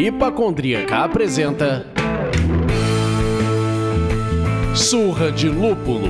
Hipacondríaca apresenta Surra de Lúpulo.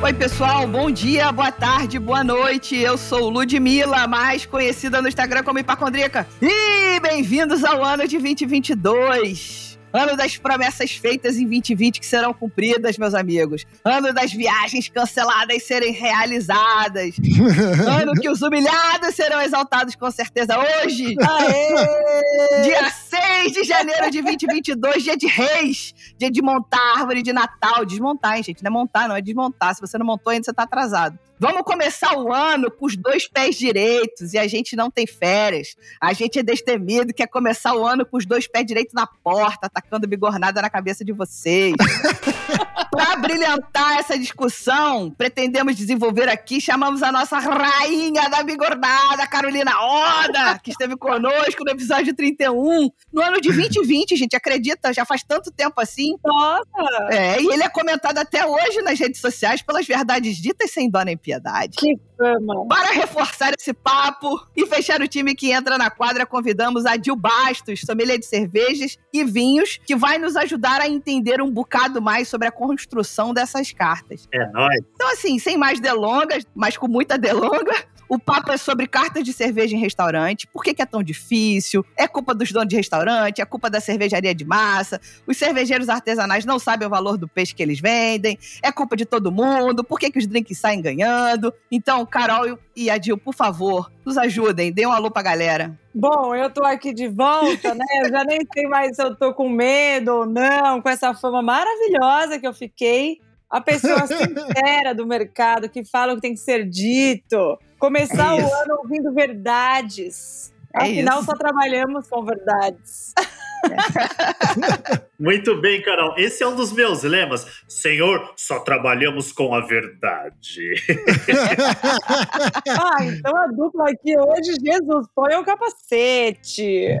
Oi, pessoal, bom dia, boa tarde, boa noite. Eu sou Ludmilla, mais conhecida no Instagram como Hipacondríaca. E bem-vindos ao ano de 2022. Ano das promessas feitas em 2020 que serão cumpridas, meus amigos. Ano das viagens canceladas serem realizadas. ano que os humilhados serão exaltados com certeza hoje. Aê! Dia 6 de janeiro de 2022, dia de reis. Dia de montar árvore de Natal. Desmontar, hein, gente? Não é montar, não é desmontar. Se você não montou ainda, você tá atrasado. Vamos começar o ano com os dois pés direitos e a gente não tem férias. A gente é destemido, quer começar o ano com os dois pés direitos na porta, atacando bigornada na cabeça de vocês. Para brilhantar essa discussão, pretendemos desenvolver aqui, chamamos a nossa rainha da bigornada, Carolina Oda, que esteve conosco no episódio 31, no ano de 2020, gente, acredita? Já faz tanto tempo assim. Nossa! É, e ele é comentado até hoje nas redes sociais pelas verdades ditas sem dó nem piedade. Que fama! Para reforçar esse papo e fechar o time que entra na quadra, convidamos a Dil Bastos, sommelier de cervejas e vinhos, que vai nos ajudar a entender um bocado mais sobre a construção dessas cartas. É nóis. Então, assim, sem mais delongas, mas com muita delonga, o papo é sobre cartas de cerveja em restaurante. Por que, que, é tão difícil? É culpa dos donos de restaurante? É culpa da cervejaria de massa? Os cervejeiros artesanais não sabem o valor do peixe que eles vendem? É culpa de todo mundo? Por que, que os drinks saem ganhando? Então, Carol e Adil, por favor, nos ajudem. Dê um alô pra galera. Bom, eu tô aqui de volta, né? Eu já nem sei mais se eu tô com medo ou não, com essa fama maravilhosa que eu fiquei a pessoa sincera do mercado, que fala o que tem que ser dito. Começar é o ano ouvindo verdades. É Afinal, isso. só trabalhamos com verdades. Muito bem, Carol. Esse é um dos meus lemas. Senhor, só trabalhamos com a verdade. ah, então a dupla aqui hoje, Jesus, põe o capacete. É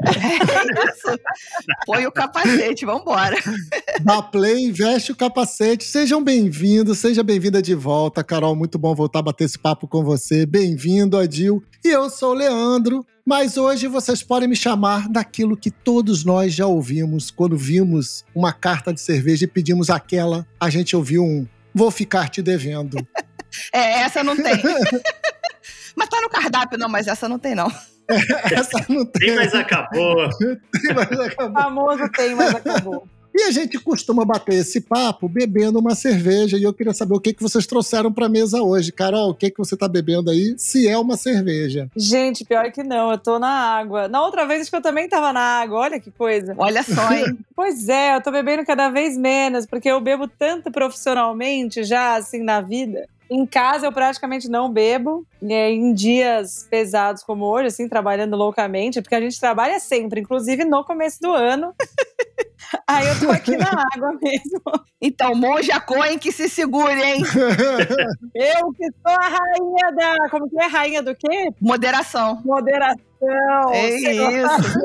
isso. Põe o capacete, vambora. Dá play, veste o capacete. Sejam bem-vindos, seja bem-vinda de volta, Carol. Muito bom voltar a bater esse papo com você. Bem-vindo, Adil. E eu sou o Leandro. Mas hoje vocês podem me chamar daquilo que todos nós já ouvimos quando vimos uma carta de cerveja e pedimos aquela, a gente ouviu um vou ficar te devendo. é, essa não tem. mas tá no cardápio, não, mas essa não tem, não. É, essa não tem. Tem, mas acabou. tem, mas acabou. O famoso tem, mas acabou. E a gente costuma bater esse papo bebendo uma cerveja. E eu queria saber o que, que vocês trouxeram para mesa hoje. Carol, o que, que você tá bebendo aí? Se é uma cerveja. Gente, pior que não, eu tô na água. Na outra vez acho que eu também tava na água. Olha que coisa. Olha só, hein? pois é, eu tô bebendo cada vez menos, porque eu bebo tanto profissionalmente já, assim, na vida. Em casa eu praticamente não bebo. Em dias pesados como hoje, assim, trabalhando loucamente, porque a gente trabalha sempre, inclusive no começo do ano. Aí eu tô aqui na água mesmo. Então, Monja Coen que se segure, hein? eu que sou a rainha da. Como que é? Rainha do quê? Moderação. Moderação. É isso.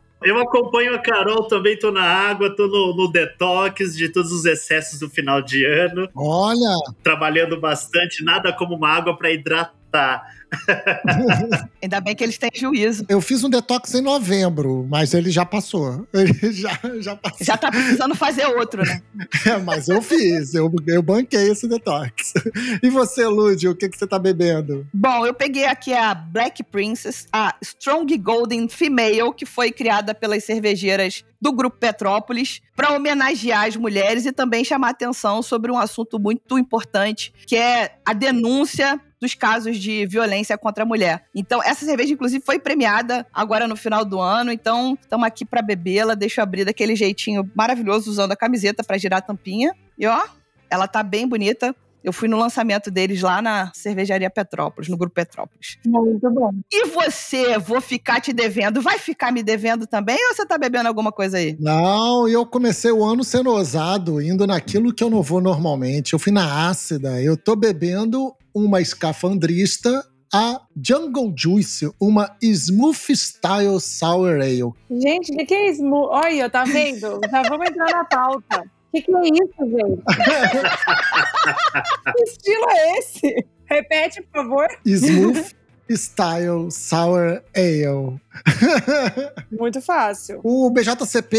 Eu acompanho a Carol também, tô na água, tô no, no, detox de todos os excessos do final de ano. Olha! Trabalhando bastante, nada como uma água para hidratar. Ainda bem que eles têm juízo. Eu fiz um detox em novembro, mas ele já passou. Ele já, já passou. Já tá precisando fazer outro, né? É, mas eu fiz, eu, eu banquei esse detox. E você, Lud, o que, que você tá bebendo? Bom, eu peguei aqui a Black Princess, a Strong Golden Female, que foi criada pelas cervejeiras do Grupo Petrópolis para homenagear as mulheres e também chamar atenção sobre um assunto muito importante, que é a denúncia dos casos de violência contra a mulher. Então, essa cerveja, inclusive, foi premiada agora no final do ano. Então, estamos aqui para bebê-la. Deixa eu abrir daquele jeitinho maravilhoso, usando a camiseta para girar a tampinha. E ó, ela tá bem bonita. Eu fui no lançamento deles lá na Cervejaria Petrópolis, no Grupo Petrópolis. Muito bom. E você, vou ficar te devendo, vai ficar me devendo também ou você tá bebendo alguma coisa aí? Não, eu comecei o ano sendo ousado, indo naquilo que eu não vou normalmente. Eu fui na ácida, eu tô bebendo uma escafandrista a Jungle Juice, uma Smooth Style Sour Ale. Gente, o que, que é Smooth? Olha, tá vendo? Já vamos entrar na pauta. O que, que é isso, gente? que estilo é esse? Repete, por favor. Smooth Style Sour Ale. Muito fácil. O BJCP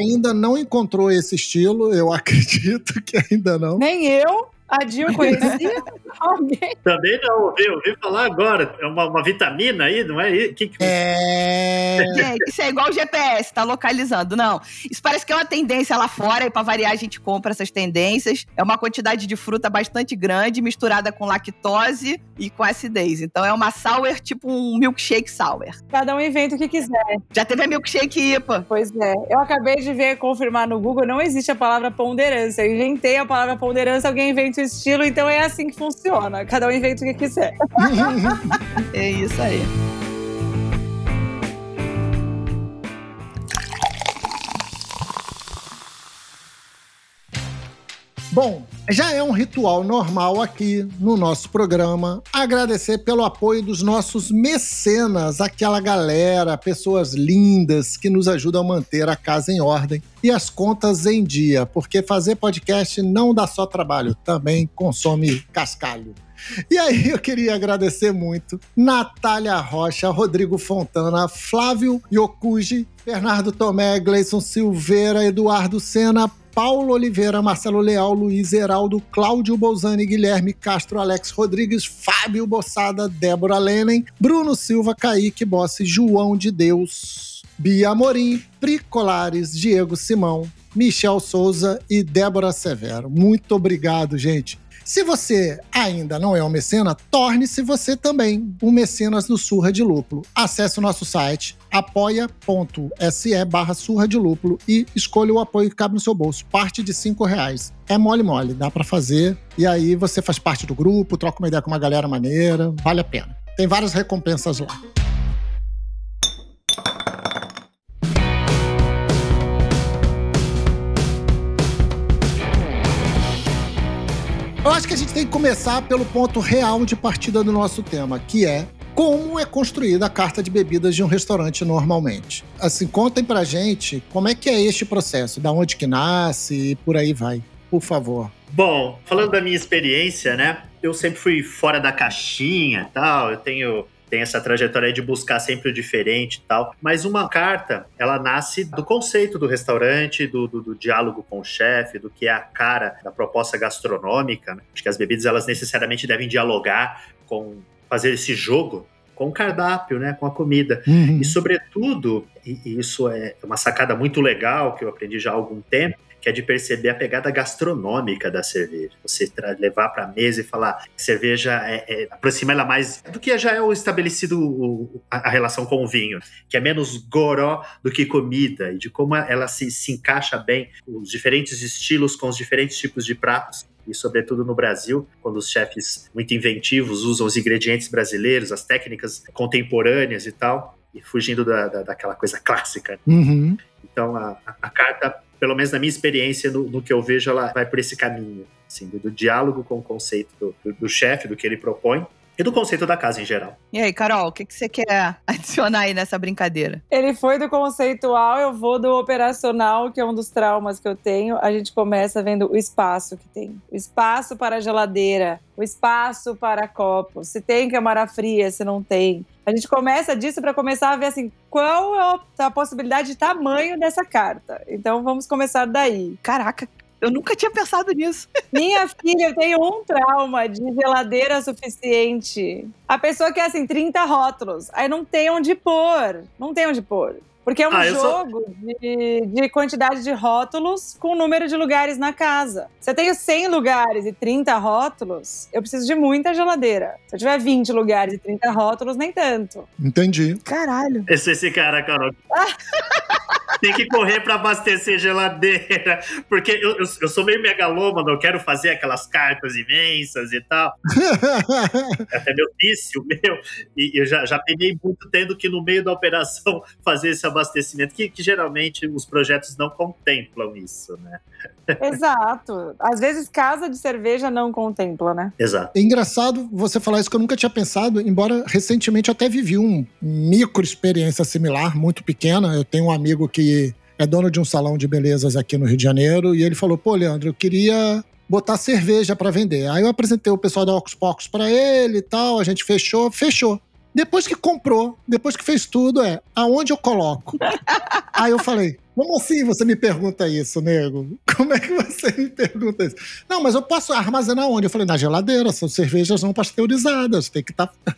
ainda não encontrou esse estilo, eu acredito que ainda não. Nem eu. A Dil conhecia alguém. Também não, ouvi, ouvi falar agora. É uma, uma vitamina aí, não é? Que, que... É. É, isso é igual o GPS, tá localizando. Não. Isso parece que é uma tendência lá fora, e pra variar a gente compra essas tendências. É uma quantidade de fruta bastante grande, misturada com lactose e com acidez. Então é uma sour, tipo um milkshake sour. Cada um inventa o que quiser. Já teve a milkshake IPA. Pois é. Eu acabei de ver, confirmar no Google, não existe a palavra ponderância. Eu inventei a palavra ponderância, alguém inventa o estilo, então é assim que funciona. Cada um inventa o que quiser. É isso aí. Bom, já é um ritual normal aqui no nosso programa agradecer pelo apoio dos nossos mecenas, aquela galera, pessoas lindas que nos ajudam a manter a casa em ordem e as contas em dia, porque fazer podcast não dá só trabalho, também consome cascalho. E aí eu queria agradecer muito Natália Rocha, Rodrigo Fontana, Flávio Yokuji, Bernardo Tomé, Gleison Silveira, Eduardo Sena, Paulo Oliveira, Marcelo Leal, Luiz Heraldo, Cláudio Bolzani, Guilherme Castro, Alex Rodrigues, Fábio Bossada, Débora Lenen, Bruno Silva, Kaique Bossi, João de Deus, Bia Amorim, Pri Colares, Diego Simão, Michel Souza e Débora Severo. Muito obrigado, gente. Se você ainda não é um mecena, torne-se você também um mecenas do Surra de Lúpulo. Acesse o nosso site apoia.se barra surra de lúpulo e escolha o apoio que cabe no seu bolso. Parte de cinco reais. É mole mole, dá para fazer. E aí você faz parte do grupo, troca uma ideia com uma galera maneira, vale a pena. Tem várias recompensas lá. Eu acho que a gente tem que começar pelo ponto real de partida do nosso tema, que é como é construída a carta de bebidas de um restaurante normalmente. Assim, contem pra gente como é que é este processo, da onde que nasce e por aí vai, por favor. Bom, falando da minha experiência, né? Eu sempre fui fora da caixinha tal. Eu tenho tem essa trajetória de buscar sempre o diferente e tal. Mas uma carta, ela nasce do conceito do restaurante, do, do, do diálogo com o chefe, do que é a cara da proposta gastronômica. Né? Acho que as bebidas, elas necessariamente devem dialogar com fazer esse jogo com o cardápio, né, com a comida. Uhum. E, sobretudo, e e isso é uma sacada muito legal que eu aprendi já há algum tempo, que é de perceber a pegada gastronômica da cerveja. Você levar para a mesa e falar que cerveja é, é, aproxima ela mais do que já é o estabelecido o- a, a relação com o vinho, que é menos goró do que comida e de como ela se, se encaixa bem os diferentes estilos com os diferentes tipos de pratos e sobretudo no Brasil, quando os chefes muito inventivos usam os ingredientes brasileiros, as técnicas contemporâneas e tal, e fugindo da, da- daquela coisa clássica. Uhum. Então a, a- a carta, pelo menos na minha experiência, no, no que eu vejo, ela vai por esse caminho, assim, do, do diálogo com o conceito do, do- do chefe, do que ele propõe, e do conceito da casa em geral. E aí, Carol, o que, que você quer adicionar aí nessa brincadeira? Ele foi do conceitual, eu vou do operacional, que é um dos traumas que eu tenho. A gente começa vendo o espaço que tem. O espaço para a geladeira, o espaço para copo. Se tem câmara fria, se não tem. A gente começa disso para começar a ver assim, qual é a- a possibilidade de tamanho dessa carta. Então vamos começar daí. Caraca, eu nunca tinha pensado nisso. Minha filha tem um trauma de geladeira suficiente. A pessoa quer assim 30 rótulos, aí não tem onde pôr, não tem onde pôr. Porque é um Ah, jogo de, de quantidade de rótulos com número de lugares na casa. Se eu tenho 100 lugares e 30 rótulos, eu preciso de muita geladeira. Se eu tiver 20 lugares e 30 rótulos, nem tanto. Entendi. Caralho. Esse, esse cara, Carol. Tem que correr para abastecer geladeira, porque eu, eu, eu sou meio megalômano, eu quero fazer aquelas cartas imensas e tal. É até meu vício, meu. E eu já, já peguei muito tendo que, no meio da operação, fazer esse abastecimento, que, que geralmente os projetos não contemplam isso, né? Exato. Às vezes casa de cerveja não contempla, né? Exato. É engraçado você falar isso que eu nunca tinha pensado, embora recentemente eu até vivi um micro experiência similar, muito pequena. Eu tenho um amigo que é dono de um salão de belezas aqui no Rio de Janeiro e ele falou: "Pô, Leandro, eu queria botar cerveja para vender". Aí eu apresentei o pessoal da Ocus Pocus para ele e tal, a gente fechou, fechou. Depois que comprou, depois que fez tudo, é aonde eu coloco? Aí eu falei, como assim você me pergunta isso, nego? Como é que você me pergunta isso? Não, mas eu posso armazenar onde? Eu falei, na geladeira, são cervejas não pasteurizadas, tem que estar. Tá...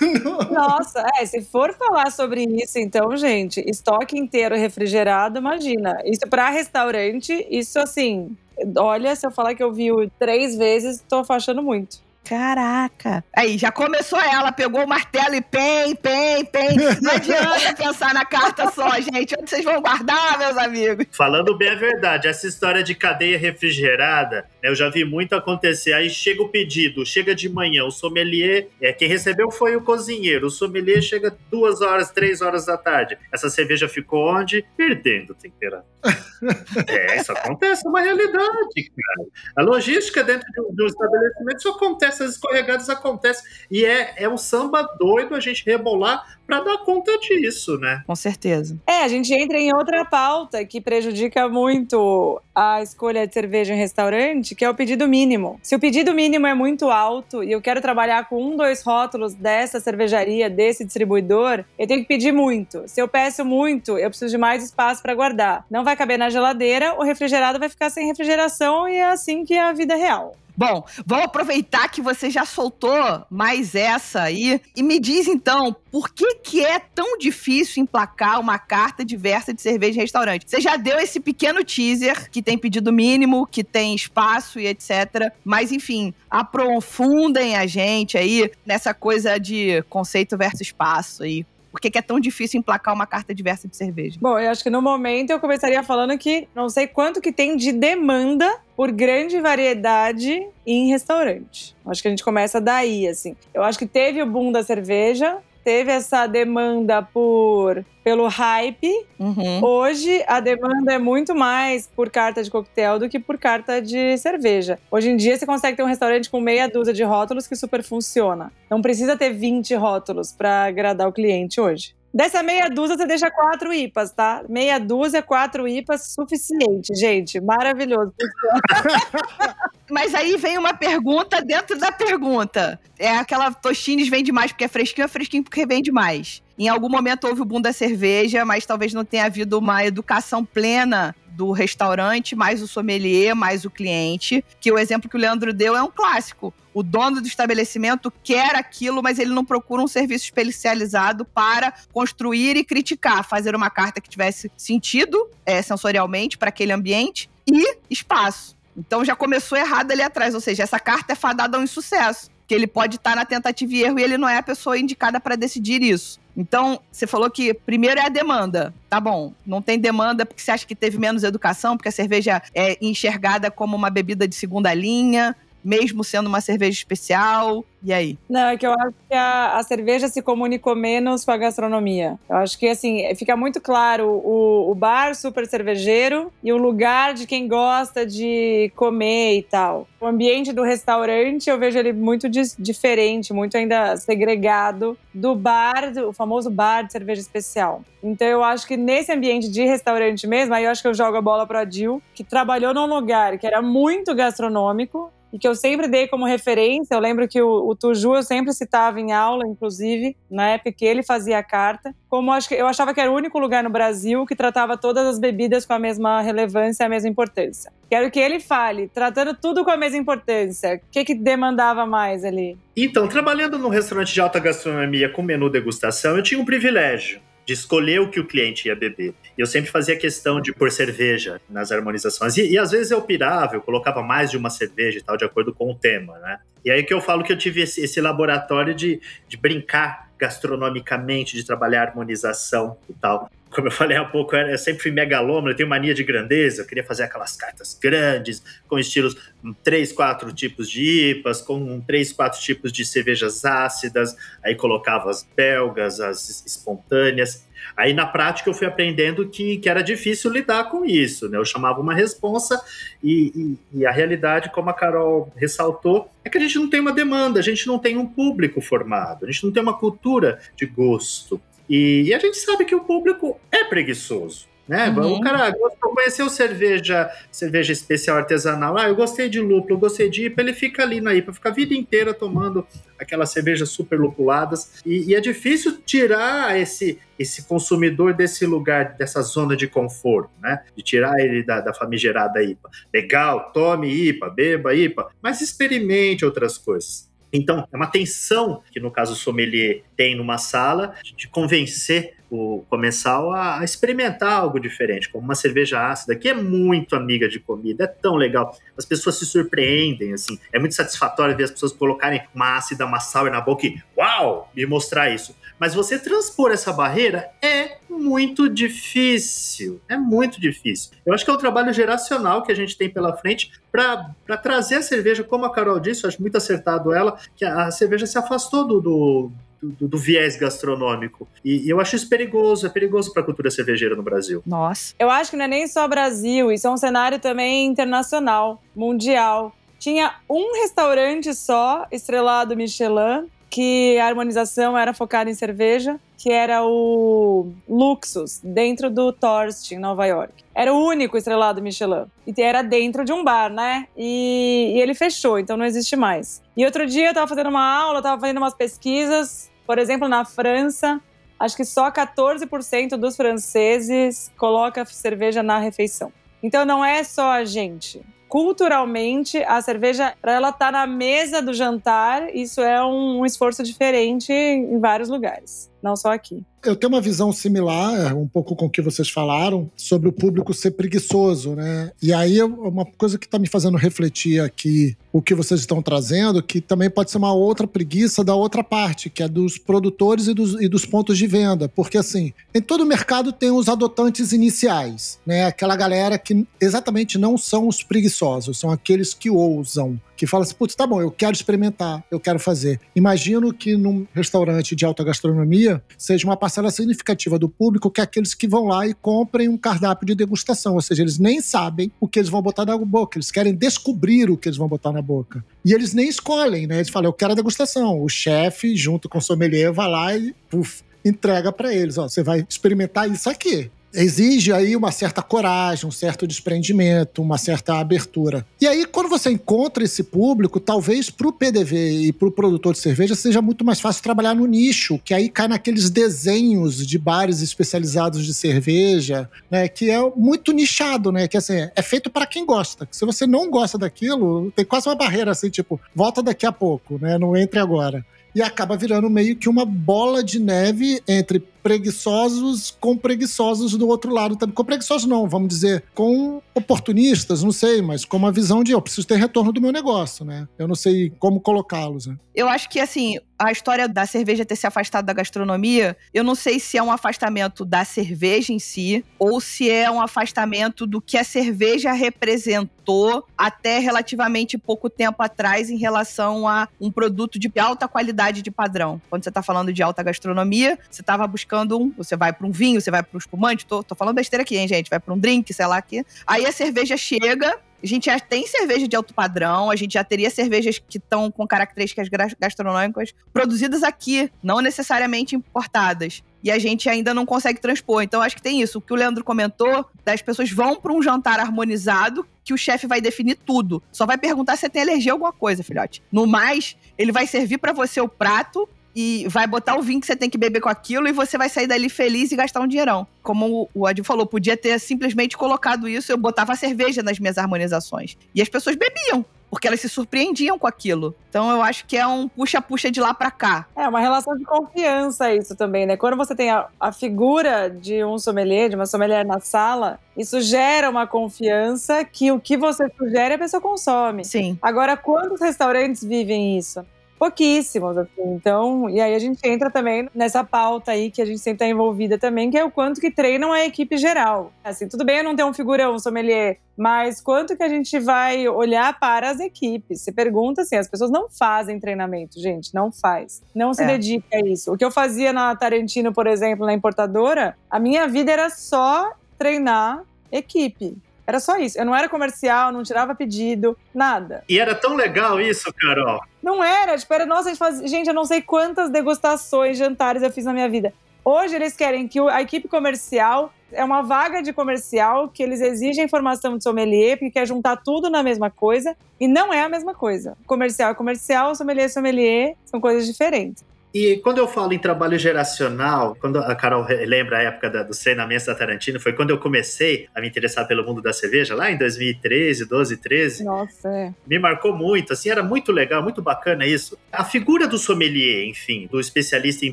Nossa, é, se for falar sobre isso, então, gente, estoque inteiro refrigerado, imagina. Isso para restaurante, isso assim. Olha, se eu falar que eu vi três vezes, tô achando muito. Caraca. Aí, já começou ela, pegou o martelo e pem, pem, pem. Não adianta pensar na carta só, gente. Onde vocês vão guardar, meus amigos? Falando bem a verdade, essa história de cadeia refrigerada, né, eu já vi muito acontecer. Aí chega o pedido, chega de manhã, o sommelier, é, quem recebeu foi o cozinheiro. O sommelier chega duas horas, três horas da tarde. Essa cerveja ficou onde? Perdendo temperatura. é, isso acontece, é uma realidade, cara. A logística dentro de um, de um estabelecimento, isso acontece essas escorregadas acontecem. E é, é um samba doido a gente rebolar para dar conta disso, né? Com certeza. É, a gente entra em outra pauta que prejudica muito a escolha de cerveja em restaurante, que é o pedido mínimo. Se o pedido mínimo é muito alto e eu quero trabalhar com um, dois rótulos dessa cervejaria, desse distribuidor, eu tenho que pedir muito. Se eu peço muito, eu preciso de mais espaço para guardar. Não vai caber na geladeira, o refrigerado vai ficar sem refrigeração e é assim que é a vida real. Bom, vamos aproveitar que você já soltou mais essa aí e me diz então, por que que é tão difícil emplacar uma carta diversa de cerveja em restaurante? Você já deu esse pequeno teaser que tem pedido mínimo, que tem espaço e etc. Mas enfim, aprofundem a gente aí nessa coisa de conceito versus espaço aí por que, é tão difícil emplacar uma carta diversa de cerveja? Bom, eu acho que no momento eu começaria falando que não sei quanto que tem de demanda por grande variedade em restaurante. Acho que a gente começa daí, assim. Eu acho que teve o boom da cerveja, teve essa demanda por pelo hype. Uhum. Hoje a demanda é muito mais por carta de coquetel do que por carta de cerveja. Hoje em dia você consegue ter um restaurante com meia dúzia de rótulos que super funciona. Não precisa ter 20 rótulos para agradar o cliente hoje. Dessa meia dúzia, você deixa quatro IPAs, tá? Meia dúzia, quatro IPAs, suficiente, gente. Maravilhoso. Mas aí vem uma pergunta dentro da pergunta. É aquela Tostines vende mais porque é fresquinho, é fresquinho porque vende mais. Em algum momento houve o boom da cerveja, mas talvez não tenha havido uma educação plena do restaurante, mais o sommelier, mais o cliente. Que o exemplo que o Leandro deu é um clássico. O dono do estabelecimento quer aquilo, mas ele não procura um serviço especializado para construir e criticar, fazer uma carta que tivesse sentido é, sensorialmente para aquele ambiente e espaço. Então já começou errado ali atrás, ou seja, essa carta é fadada a um insucesso que ele pode estar na tentativa e erro e ele não é a pessoa indicada para decidir isso. Então, você falou que primeiro é a demanda. Tá bom, não tem demanda porque você acha que teve menos educação, porque a cerveja é enxergada como uma bebida de segunda linha, mesmo sendo uma cerveja especial. E aí? Não, é que eu acho que a, a, cerveja se comunicou menos com a gastronomia. Eu acho que, assim, fica muito claro o, o bar super cervejeiro e o lugar de quem gosta de comer e tal. O ambiente do restaurante, eu vejo ele muito diferente, muito ainda segregado do bar, o famoso bar de cerveja especial. Então, eu acho que nesse ambiente de restaurante mesmo, aí eu acho que eu jogo a bola para a Dil, que trabalhou num lugar que era muito gastronômico, e que eu sempre dei como referência. Eu lembro que o, o Tuju eu sempre citava em aula, inclusive, na época que ele fazia a carta. Como acho que, eu achava que era o único lugar no Brasil que tratava todas as bebidas com a mesma relevância e a mesma importância. Quero que ele fale, tratando tudo com a mesma importância. O que, que demandava mais ali? Então, trabalhando num restaurante de alta gastronomia com menu degustação, eu tinha um privilégio de escolher o que o cliente ia beber. Eu sempre fazia questão de pôr cerveja nas harmonizações. E, e, às vezes eu pirava, eu colocava mais de uma cerveja e tal, de acordo com o tema, né? E aí que eu falo que eu tive esse, esse laboratório de, de brincar gastronomicamente, de trabalhar harmonização e tal como eu falei há pouco, eu sempre fui megalômano, eu tenho mania de grandeza, eu queria fazer aquelas cartas grandes, com estilos três, quatro tipos de IPAs, com três, quatro tipos de cervejas ácidas, aí colocava as belgas, as espontâneas. Aí na prática eu fui aprendendo que, que era difícil lidar com isso, né? Eu chamava uma responsa e, e, e a realidade, como a Carol ressaltou, é que a gente não tem uma demanda, a gente não tem um público formado, a gente não tem uma cultura de gosto. E, e, a gente sabe que o público é preguiçoso. Né? Uhum. O cara gostou, conheceu cerveja, cerveja especial artesanal. Ah, eu gostei de lúpulo, eu gostei de IPA. Ele fica ali na IPA, fica a vida inteira tomando aquelas cervejas super lupuladas. E, e é difícil tirar esse, esse consumidor desse lugar, dessa zona de conforto, né? De tirar ele da, da famigerada IPA. Legal, tome IPA, beba IPA, mas experimente outras coisas. Então, é uma tensão que, no caso, o sommelier tem numa sala de convencer o comensal a, experimentar algo diferente, como uma cerveja ácida, que é muito amiga de comida, é tão legal. As pessoas se surpreendem, assim. É muito satisfatório ver as pessoas colocarem uma ácida, uma sour na boca e, uau, me mostrar isso. Mas você transpor essa barreira é muito difícil. É muito difícil. Eu acho que é um trabalho geracional que a gente tem pela frente para trazer a cerveja, como a Carol disse, eu acho muito acertado ela, que a cerveja se afastou do, do do, do, viés gastronômico. E, e, eu acho isso perigoso, é perigoso para a cultura cervejeira no Brasil. Nossa. Eu acho que não é nem só Brasil, isso é um cenário também internacional, mundial. Tinha um restaurante só, estrelado Michelin, que a harmonização era focada em cerveja, que era o Luxus, dentro do Torst, em Nova York. Era o único estrelado Michelin. E era dentro de um bar, né? E, e ele fechou, então não existe mais. E outro dia eu tava fazendo uma aula, tava fazendo umas pesquisas, por exemplo, na França, acho que só 14% dos franceses coloca cerveja na refeição. Então não é só a gente culturalmente, a cerveja, para ela estar tá na mesa do jantar, isso é um, um esforço diferente em vários lugares, não só aqui. Eu tenho uma visão similar, um pouco com o que vocês falaram, sobre o público ser preguiçoso, né? E aí, uma coisa que está me fazendo refletir aqui, o que vocês estão trazendo, que também pode ser uma outra preguiça da outra parte, que é dos produtores e dos, e dos pontos de venda. Porque, assim, em todo mercado tem os adotantes iniciais, né? Aquela galera que exatamente não são os preguiçosos, são aqueles que ousam, que fala assim, putz, tá bom, eu quero experimentar, eu quero fazer. Imagino que num restaurante de alta gastronomia seja uma parcela significativa do público que é aqueles que vão lá e comprem um cardápio de degustação, ou seja, eles nem sabem o que eles vão botar na boca, eles querem descobrir o que eles vão botar na boca. E eles nem escolhem, né? Eles falam, eu quero a degustação. O chefe, junto com o sommelier, vai lá e puf, entrega para eles, ó, você vai experimentar isso aqui exige aí uma certa coragem, um certo desprendimento, uma certa abertura. E aí, quando você encontra esse público, talvez para o PDV e para o produtor de cerveja seja muito mais fácil trabalhar no nicho, que aí cai naqueles desenhos de bares especializados de cerveja, né, que é muito nichado, né, que assim, é feito para quem gosta. Se você não gosta daquilo, tem quase uma barreira assim, tipo, volta daqui a pouco, né, não entre agora e acaba virando meio que uma bola de neve entre preguiçosos com preguiçosos do outro lado também. Com preguiçosos não, vamos dizer, com oportunistas, não sei, mas com uma visão de eu preciso ter retorno do meu negócio, né? Eu não sei como colocá-los, né? Eu acho que, assim, a história da cerveja ter se afastado da gastronomia, eu não sei se é um afastamento da cerveja em si ou se é um afastamento do que a cerveja representou até relativamente pouco tempo atrás em relação a um produto de alta qualidade de padrão. Quando você está falando de alta gastronomia, você estava buscando um, você vai para um vinho, você vai para um espumante, tô, tô falando besteira aqui, hein, gente? Vai para um drink, sei lá aqui. Aí a cerveja chega, a gente já tem cerveja de alto padrão, a gente já teria cervejas que estão com características gastronômicas produzidas aqui, não necessariamente importadas. E a gente ainda não consegue transpor. Então, acho que tem isso. O que o Leandro comentou, das pessoas vão para um jantar harmonizado, que o chefe vai definir tudo. Só vai perguntar se você tem alergia a alguma coisa, filhote. No mais, ele vai servir para você o prato e vai botar o vinho que você tem que beber com aquilo e você vai sair dali feliz e gastar um dinheirão. Como o Adi falou, podia ter simplesmente colocado isso, eu botava cerveja nas minhas harmonizações. E as pessoas bebiam porque elas se surpreendiam com aquilo. Então eu acho que é um puxa-puxa de lá para cá. É uma relação de confiança isso também, né? Quando você tem a, a, figura de um sommelier, de uma sommelier na sala, isso gera uma confiança que o que você sugere a pessoa consome. Sim. Agora, quantos restaurantes vivem isso? Pouquíssimos, assim. Então, e aí a gente entra também nessa pauta aí que a gente sempre tá envolvida também, que é o quanto que treinam a equipe geral. Assim, tudo bem eu não ter um figurão, sommelier, mas quanto que a gente vai olhar para as equipes? Você pergunta assim, as pessoas não fazem treinamento, gente, não faz. Não se é. dedica a isso. O que eu fazia na Tarantino, por exemplo, na importadora, a minha vida era só treinar equipe. Era só isso. Eu não era comercial, não tirava pedido, nada. E era tão legal isso, Carol. Não era, tipo, era, nossa, a gente, faz... gente, eu não sei quantas degustações, jantares eu fiz na minha vida. Hoje eles querem que a equipe comercial É uma vaga de comercial que eles exigem informação de sommelier, porque quer juntar tudo na mesma coisa, e não é a mesma coisa. Comercial é comercial, sommelier é sommelier, são coisas diferentes. E quando eu falo em trabalho geracional, quando a Carol lembra a época da, dos treinamentos da Tarantino, foi quando eu comecei a me interessar pelo mundo da cerveja, lá em 2013, 12, 13. Nossa, é. Me marcou muito, assim, era muito legal, muito bacana isso. A figura do sommelier, enfim, do especialista em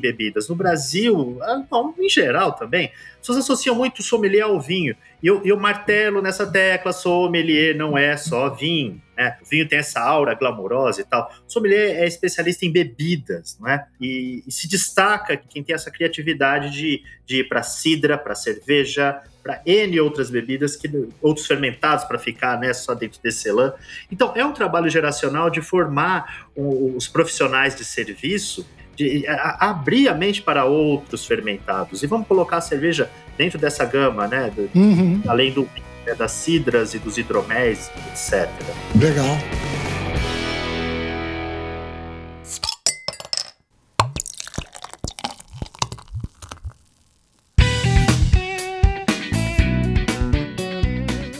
bebidas, no Brasil, ah, bom, em geral também, as pessoas associam muito sommelier ao vinho. E eu, eu martelo nessa tecla, sommelier não é só vinho. Né? O vinho tem essa aura glamourosa e tal. O sommelier é especialista em bebidas, não é? E, e se destaca quem tem essa criatividade de, de ir para cidra, para cerveja, para N outras bebidas, que, outros fermentados para ficar né, só dentro desse lã. Então, é um trabalho geracional de formar os profissionais de serviço de a, abrir a mente para outros fermentados. E vamos colocar a cerveja dentro dessa gama, né? Do, Uhum. Além do, né, das cidras e dos hidroméis, etc. Legal.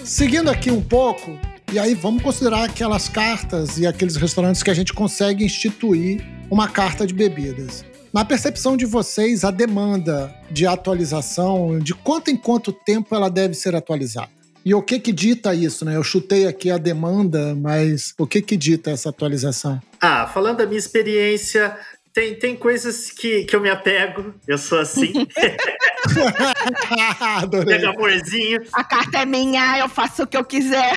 Seguindo aqui um pouco, e aí vamos considerar aquelas cartas e aqueles restaurantes que a gente consegue instituir uma carta de bebidas. Na percepção de vocês, a demanda de atualização, de quanto em quanto tempo ela deve ser atualizada? E o que que dita isso, né? Eu chutei aqui a demanda, mas o que que dita essa atualização? Ah, falando da minha experiência, tem, tem coisas que, que eu me apego, eu sou assim, pega amorzinho. A carta é minha, eu faço o que eu quiser.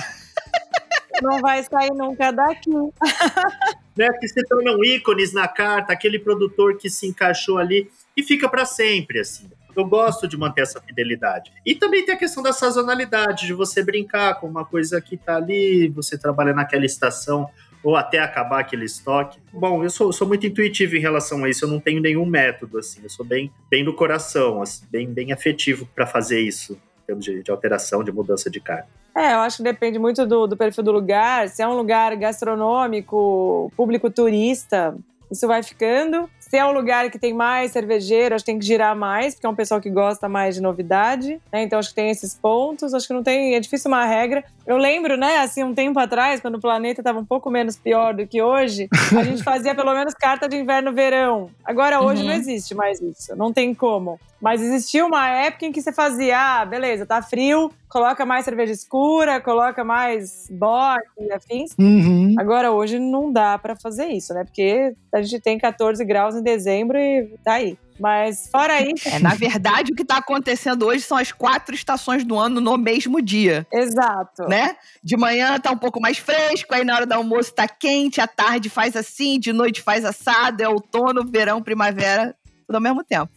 Não vai sair nunca daqui. né, que se tornam ícones na carta, aquele produtor que se encaixou ali e fica para sempre, assim. Eu gosto de manter essa fidelidade. E também tem a questão da sazonalidade, de você brincar com uma coisa que tá ali, você trabalha naquela estação ou até acabar aquele estoque. Bom, eu sou, sou muito intuitivo em relação a isso, eu não tenho nenhum método, assim, eu sou bem, bem do coração, assim, bem, bem afetivo para fazer isso, em termos de, de alteração, de mudança de carta. É, eu acho que depende muito do, do perfil do lugar. Se é um lugar gastronômico, público turista, isso vai ficando. Se é um lugar que tem mais cervejeiro, acho que tem que girar mais, porque é um pessoal que gosta mais de novidade, né? Então acho que tem esses pontos. Acho que não tem. É difícil uma regra. Eu lembro, né, assim, um tempo atrás, quando o planeta estava um pouco menos pior do que hoje, a gente fazia pelo menos carta de inverno-verão. Agora, hoje Uhum. não existe mais isso. Não tem como. Mas existia uma época em que você fazia, ah, beleza, tá frio, coloca mais cerveja escura, coloca mais bock e afins. Uhum. Agora, hoje não dá pra fazer isso, né? Porque a gente tem 14 graus em dezembro e tá aí. Mas fora isso, É, na verdade, o que tá acontecendo hoje são as quatro estações do ano no mesmo dia, exato. né? De manhã tá um pouco mais fresco, aí na hora do almoço tá quente, à tarde faz assim, de noite faz assado, é outono, verão, primavera, tudo ao mesmo tempo.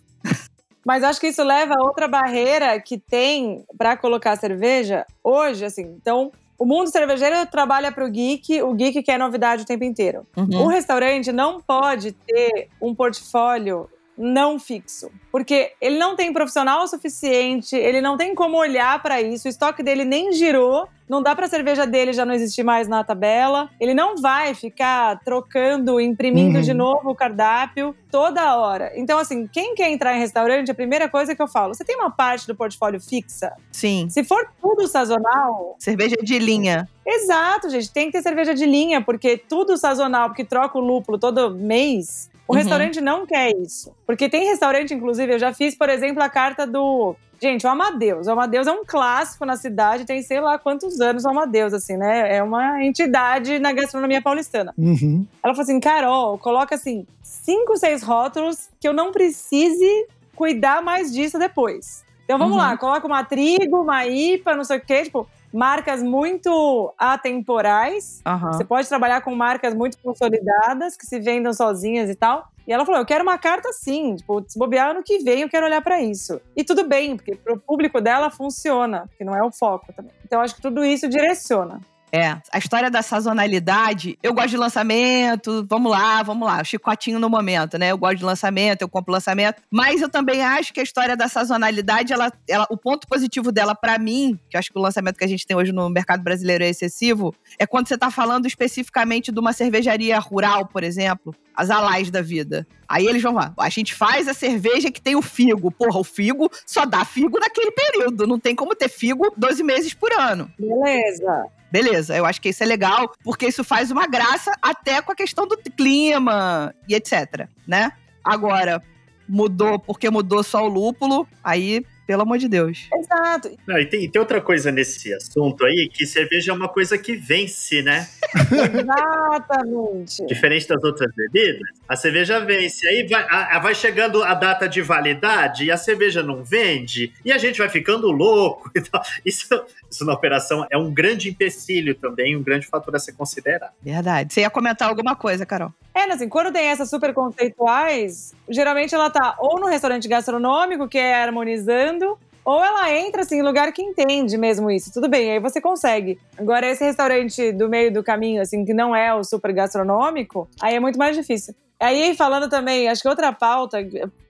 Mas acho que isso leva a outra barreira que tem pra colocar cerveja hoje, assim. Então, o mundo cervejeiro trabalha pro geek, o geek quer novidade o tempo inteiro. Uhum. O restaurante não pode ter um portfólio não fixo, porque ele não tem profissional o suficiente, ele não tem como olhar para isso, o estoque dele nem girou, não dá para a cerveja dele já não existir mais na tabela, ele não vai ficar trocando, imprimindo Uhum. de novo o cardápio toda hora. Então assim, quem quer entrar em restaurante, a primeira coisa que eu falo, você tem uma parte do portfólio fixa? Sim. Se for tudo sazonal, Cerveja de linha. Exato, gente. Tem que ter cerveja de linha, porque tudo sazonal, porque troca o lúpulo todo mês. O Uhum. restaurante não quer isso. Porque tem restaurante, inclusive, eu já fiz, por exemplo, a carta do. Gente, o Amadeus. O Amadeus é um clássico na cidade, tem sei lá quantos anos o Amadeus, assim, né? É uma entidade na gastronomia paulistana. Uhum. Ela falou assim: Carol, coloca assim, cinco, seis rótulos que eu não precise cuidar mais disso depois. Então vamos Uhum. lá, coloca uma trigo, uma IPA, não sei o quê, tipo, marcas muito atemporais. Aham. Você pode trabalhar com marcas muito consolidadas, que se vendam sozinhas e tal. E ela falou: eu quero uma carta assim, tipo, se bobear ano que vem, eu quero olhar pra isso. E tudo bem, porque pro público dela funciona, que não é o foco também. Então acho que tudo isso direciona. É, a história da sazonalidade, eu gosto de lançamento, vamos lá, vamos lá, chicotinho no momento, né? Eu gosto de lançamento, eu compro lançamento, mas eu também acho que a história da sazonalidade, ela, ela o ponto positivo dela para mim, que eu acho que o lançamento que a gente tem hoje no mercado brasileiro é excessivo, é quando você tá falando especificamente de uma cervejaria rural, por exemplo, as alais da vida. Aí eles vão lá, a gente faz a cerveja que tem o figo. Porra, o figo só dá figo naquele período, não tem como ter figo 12 meses por ano. Beleza. Beleza, eu acho que isso é legal, porque isso faz uma graça até com a questão do clima e etc, né? Agora, mudou porque mudou só o lúpulo, aí pelo amor de Deus. Exato. Não, e, tem, e tem outra coisa nesse assunto aí, que cerveja é uma coisa que vence, né? Exatamente. Diferente das outras bebidas, a cerveja vence. Aí vai, a- a- vai chegando a data de validade e a cerveja não vende, e a gente vai ficando louco e tal. Isso, isso na operação é um grande empecilho também, um grande fator a ser considerado. Verdade. Você ia comentar alguma coisa, Carol? É, assim, quando tem essas super conceituais, geralmente ela tá ou no restaurante gastronômico, que é harmonizando, ou ela entra, assim, em lugar que entende mesmo isso. Tudo bem, aí você consegue. Agora, esse restaurante do meio do caminho, assim, que não é o super gastronômico, aí é muito mais difícil. Aí, falando também, acho que outra pauta,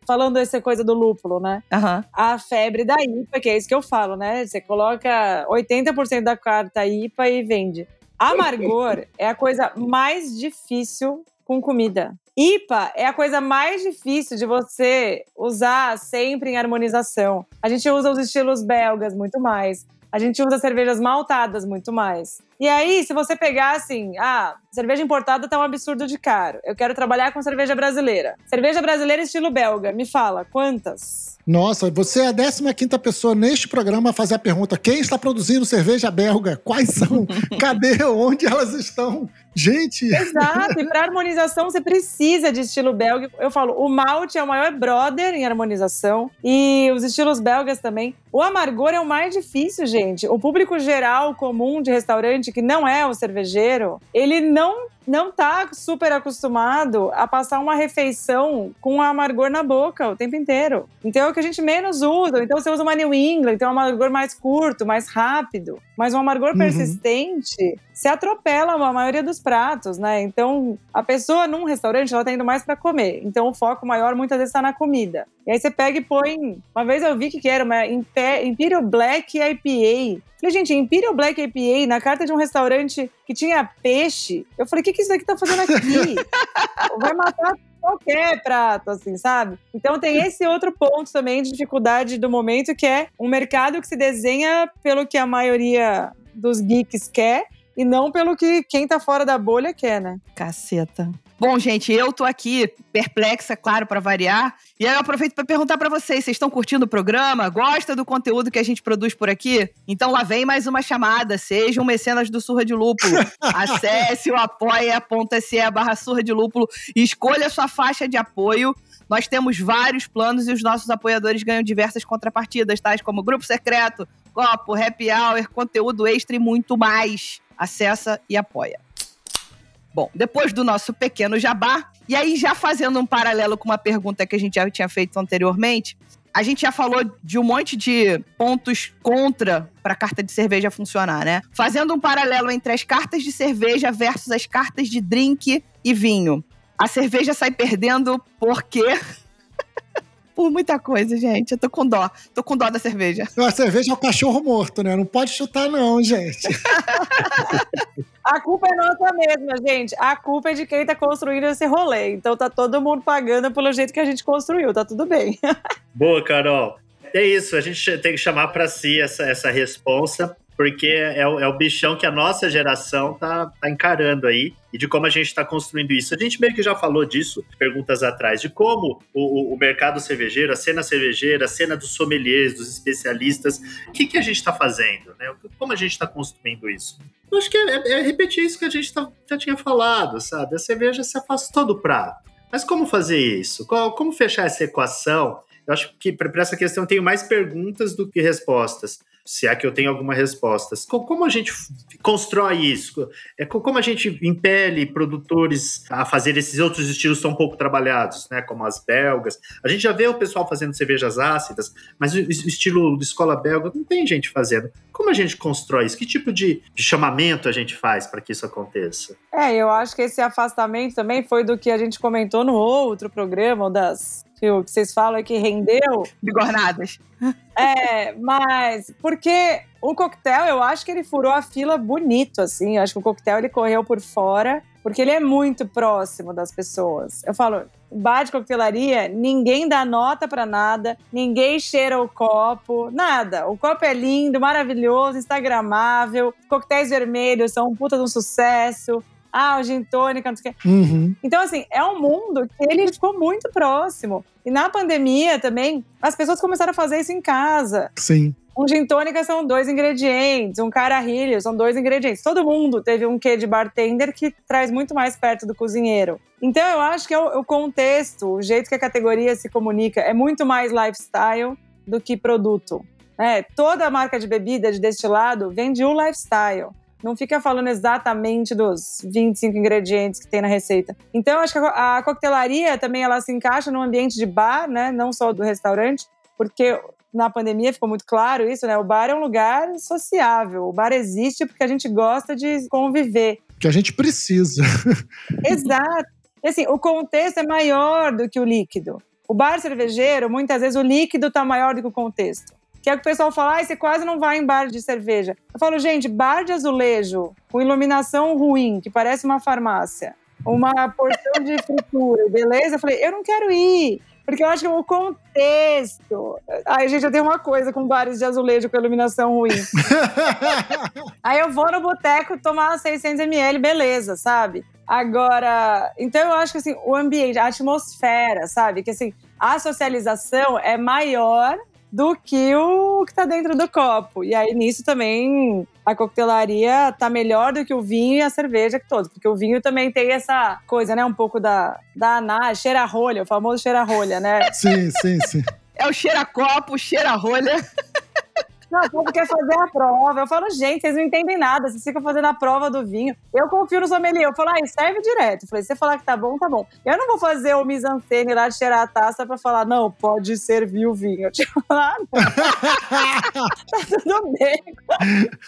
falando essa coisa do lúpulo, né? Aham. a febre da IPA, que é isso que eu falo, né? Você coloca 80% da carta IPA e vende. Amargor é a coisa mais difícil com comida. IPA é a coisa mais difícil de você usar sempre em harmonização. A gente usa os estilos belgas muito mais. A gente usa cervejas maltadas muito mais. E aí, se você pegar assim, ah, cerveja importada tá um absurdo de caro. Eu quero trabalhar com cerveja brasileira. Cerveja brasileira estilo belga. Me fala, quantas? Nossa, você é a 15 pessoa neste programa a fazer a pergunta: quem está produzindo cerveja belga? Quais são? Cadê? Onde elas estão? Gente, Exato, e para harmonização você precisa de estilo belga. Eu falo, o malte é o maior brother em harmonização e os estilos belgas também. O amargor é o mais difícil, gente. O público geral comum de restaurante que não é o cervejeiro, ele não não tá super acostumado a passar uma refeição com o amargor na boca o tempo inteiro. Então é o que a gente menos usa. Então você usa uma New England, então é um amargor mais curto, mais rápido. Mas um amargor Uhum. persistente se atropela a maioria dos pratos, né? Então a pessoa num restaurante ela tá indo mais para comer. Então o foco maior muitas vezes tá na comida. E aí você pega e põe. Uma vez eu vi que que era uma Impe- Imperial Black IPA. Falei, gente, Imperial Black IPA na carta de um restaurante que tinha peixe. Eu falei, o que, que isso daqui tá fazendo aqui? Vai matar qualquer prato, assim, sabe? Então tem esse outro ponto também de dificuldade do momento, que é um mercado que se desenha pelo que a maioria dos geeks quer e não pelo que quem tá fora da bolha quer, né? Caceta. Bom, gente, eu tô aqui perplexa, claro, pra variar. E aí eu aproveito pra perguntar pra vocês: vocês estão curtindo o programa? Gosta do conteúdo que a gente produz por aqui? Então lá vem mais uma chamada. Seja um mecenas do Surra de Lúpulo. Acesse o apoia.se barra Surra de Lúpulo e escolha a sua faixa de apoio. Nós temos vários planos e os nossos apoiadores ganham diversas contrapartidas, tais como grupo secreto, copo, happy hour, conteúdo extra e muito mais. Acessa e apoia. Bom, depois do nosso pequeno jabá, e aí já fazendo um paralelo com uma pergunta que a gente já tinha feito anteriormente, a gente já falou de um monte de pontos contra para a carta de cerveja funcionar, né? Fazendo um paralelo entre as cartas de cerveja versus as cartas de drink e vinho. A cerveja sai perdendo porque por muita coisa, gente. Eu tô com dó. Tô com dó da cerveja. a cerveja é o cachorro morto, né? Não pode chutar, não, gente. A culpa é nossa mesma, gente. A culpa é de quem tá construindo esse rolê. Então tá todo mundo pagando pelo jeito que a gente construiu, tá tudo bem. Boa, Carol. É isso, a gente tem que chamar para si essa, essa responsa, porque é o, é o bichão que a nossa geração tá, tá encarando aí e de como a gente está construindo isso. A gente meio que já falou disso perguntas atrás, de como o, o- mercado cervejeiro, a cena cervejeira, a cena dos sommeliers, dos especialistas, o que, que a gente está fazendo, né? Como a gente está construindo isso? Eu acho que é, é- é repetir isso que a gente tá- já tinha falado, sabe? A cerveja se afastou do prato. Mas como fazer isso? Como fechar essa equação? Eu acho que para essa questão tenho mais perguntas do que respostas. Se é que eu tenho alguma resposta. Como a gente constrói isso? É como a gente impele produtores a fazer esses outros estilos tão pouco trabalhados, né? Como as belgas. A gente já vê o pessoal fazendo cervejas ácidas, mas o estilo de escola belga não tem gente fazendo. Como a gente constrói isso? Que tipo de, de chamamento a gente faz para que isso aconteça? É, eu acho que esse afastamento também foi do que a gente comentou no outro programa, das que vocês falam é que rendeu. Bigornadas. É, mas porque o coquetel, eu acho que ele furou a fila bonito, assim. Eu acho que o coquetel ele correu por fora, porque ele é muito próximo das pessoas. Eu falo, bar de coquetelaria, ninguém dá nota para nada, ninguém cheira o copo, nada. O copo é lindo, maravilhoso, instagramável, coquetéis vermelhos são um puta de um sucesso ah, o gin tônica, não sei o quê. Uhum. Então, assim, é um mundo que ele ficou muito próximo. E na pandemia também, as pessoas começaram a fazer isso em casa. Sim. Um gin tônica são dois ingredientes, um carajilho são dois ingredientes. Todo mundo teve um quê de bartender que traz muito mais perto do cozinheiro. Então eu acho que é o, contexto, o jeito que a categoria se comunica é muito mais lifestyle do que produto. É, toda marca de bebida, de destilado, vende o lifestyle não fica falando exatamente dos 25 ingredientes que tem na receita. Então, acho que a, a coquetelaria também ela se encaixa no ambiente de bar, né? Não só do restaurante, porque na pandemia ficou muito claro isso, né? O bar é um lugar sociável. O bar existe porque a gente gosta de conviver. Que a gente precisa. Exato. E assim, o contexto é maior do que o líquido. O bar cervejeiro, muitas vezes o líquido está maior do que o contexto. Que é o que o pessoal fala, ah, você quase não vai em bar de cerveja. Eu falo, gente, bar de azulejo com iluminação ruim, que parece uma farmácia, uma porção de fritura, beleza? Eu falei, eu não quero ir. Porque eu acho que o contexto. Ai, gente, eu tenho uma coisa com bares de azulejo com iluminação ruim. Aí eu vou no boteco tomar 600ml, beleza, sabe? Agora, então eu acho que assim, o ambiente, a atmosfera, sabe? Que assim, a socialização é maior do que o que tá dentro do copo. E aí, nisso também, a coquetelaria tá melhor do que o vinho e a cerveja que todos. Porque o vinho também tem essa coisa, né? Um pouco da, da ana, cheira-rolha, o famoso cheira-rolha, né? Sim, sim, sim. É o cheira-copo, cheira-rolha. Não, o povo quer fazer a prova. Eu falo, gente, vocês não entendem nada. Vocês ficam fazendo a prova do vinho. Eu confio no sommelier. Eu falo, ah, serve direto. Eu falei, se você falar que tá bom, tá bom. Eu não vou fazer o mise-en-scène lá de cheirar a taça pra falar, não, pode servir o vinho. Tipo, ah, não. tá tudo bem.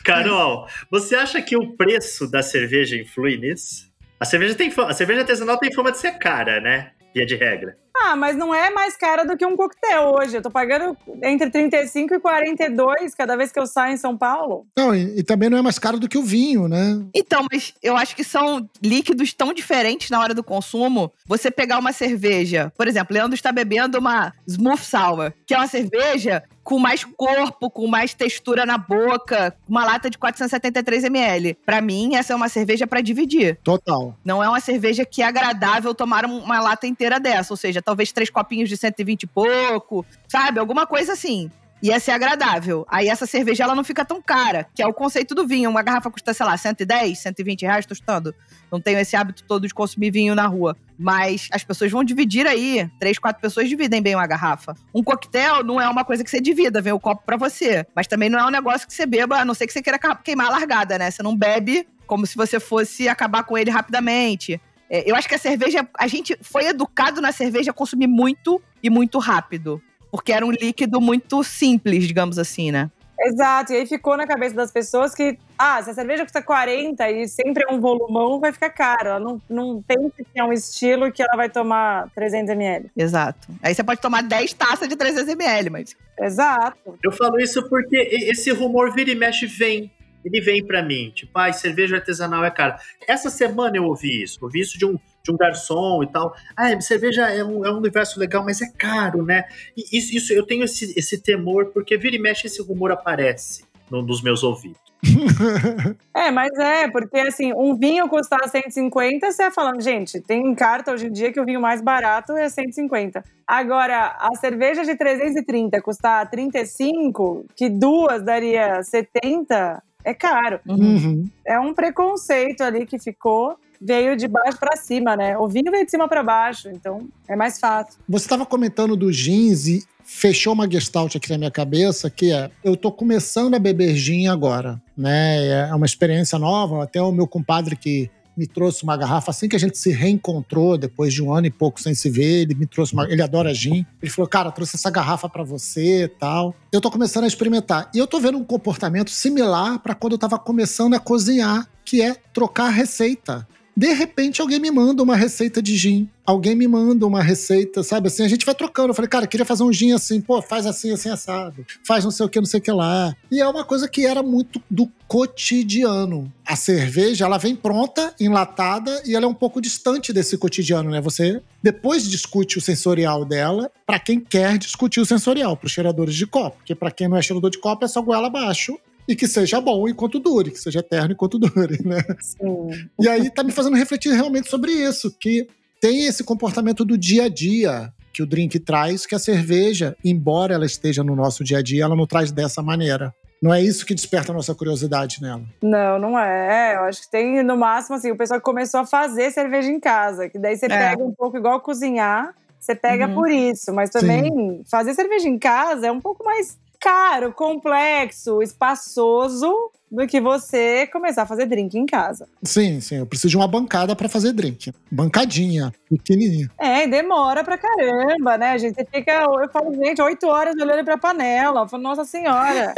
Carol, você acha que o preço da cerveja influi nisso? A cerveja, tem, a cerveja artesanal tem fama de ser cara, né? Via de regra. Ah, mas não é mais cara do que um coquetel hoje. Eu tô pagando entre 35 e 42 cada vez que eu saio em São Paulo. Não, e, e, também não é mais caro do que o vinho, né? Então, mas eu acho que são líquidos tão diferentes na hora do consumo. Você pegar uma cerveja, por exemplo, Leandro está bebendo uma Smooth Sour, que é uma cerveja com mais corpo, com mais textura na boca, uma lata de 473 ml. Para mim, essa é uma cerveja para dividir. Total. Não é uma cerveja que é agradável tomar uma lata inteira dessa, ou seja, talvez três copinhos de 120 e pouco, sabe? Alguma coisa assim ia ser agradável. Aí essa cerveja ela não fica tão cara, que é o conceito do vinho. Uma garrafa custa, sei lá, 110, 120 reais, tô chutando. Não tenho esse hábito todo de consumir vinho na rua. Mas as pessoas vão dividir aí. Três, quatro pessoas dividem bem uma garrafa. Um coquetel não é uma coisa que você divida, vem o copo para você. Mas também não é um negócio que você beba, a não ser que você queira queimar a largada, né? Você não bebe como se você fosse acabar com ele rapidamente. É, eu acho que a cerveja, a gente foi educado na cerveja consumir muito e muito rápido. Porque era um líquido muito simples, digamos assim, né? Exato, e aí ficou na cabeça das pessoas que, ah, se a cerveja custa 40 e sempre é um volumão, vai ficar caro. Ela não, não tem que ter um estilo que ela vai tomar 300 ml. Exato. Aí você pode tomar 10 taças de 300 ml, mas. Exato. Eu falo isso porque esse rumor vira e mexe vem. Ele vem para mim, tipo, ah, cerveja artesanal é cara. Essa semana eu ouvi isso, ouvi isso de um de um garçom e tal. Ah, cerveja é um, é um universo legal, mas é caro, né? E isso, isso eu tenho esse, esse temor, porque vira e mexe esse rumor aparece no, nos meus ouvidos. é, mas é, porque assim, um vinho custar 150, você é falando, gente, tem carta hoje em dia que o vinho mais barato é 150. Agora, a cerveja de 330 custar 35, que duas daria 70, é caro. Uhum. É um preconceito ali que ficou, veio de baixo para cima, né? O vinho veio de cima para baixo, então é mais fácil. Você estava comentando do jeans e fechou uma gestalt aqui na minha cabeça, que é, eu tô começando a beber gin agora, né? É uma experiência nova, até o meu compadre que me trouxe uma garrafa assim que a gente se reencontrou depois de um ano e pouco sem se ver. Ele me trouxe uma. Ele adora gin. Ele falou, cara, trouxe essa garrafa para você tal. Eu tô começando a experimentar. E eu tô vendo um comportamento similar para quando eu tava começando a cozinhar, que é trocar receita. De repente, alguém me manda uma receita de gin. Alguém me manda uma receita, sabe? Assim, a gente vai trocando. Eu falei, cara, queria fazer um gin assim, pô, faz assim, assim, assado. Faz não sei o que, não sei o que lá. E é uma coisa que era muito do cotidiano. A cerveja, ela vem pronta, enlatada, e ela é um pouco distante desse cotidiano, né? Você depois discute o sensorial dela para quem quer discutir o sensorial, para os cheiradores de copo. Porque para quem não é cheirador de copo, é só goela abaixo e que seja bom enquanto dure, que seja eterno enquanto dure, né? Sim. E aí tá me fazendo refletir realmente sobre isso, que tem esse comportamento do dia a dia que o drink traz, que a cerveja, embora ela esteja no nosso dia a dia, ela não traz dessa maneira. Não é isso que desperta a nossa curiosidade nela. Não, não é. Eu acho que tem, no máximo, assim, o pessoal que começou a fazer cerveja em casa, que daí você É. pega um pouco igual cozinhar, você pega Uhum. por isso. Mas também fazer cerveja em casa é um pouco mais caro, complexo, espaçoso do que você começar a fazer drink em casa. Sim, sim, eu preciso de uma bancada para fazer drink. Bancadinha, pequenininha. É, e demora pra caramba, né? A gente fica, eu falo, gente, oito horas olhando pra panela. Eu falo, nossa senhora.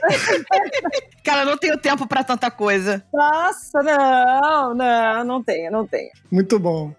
Cara, eu não tenho tempo pra tanta coisa. Nossa, não, não, não tenho, não tenho. Muito bom.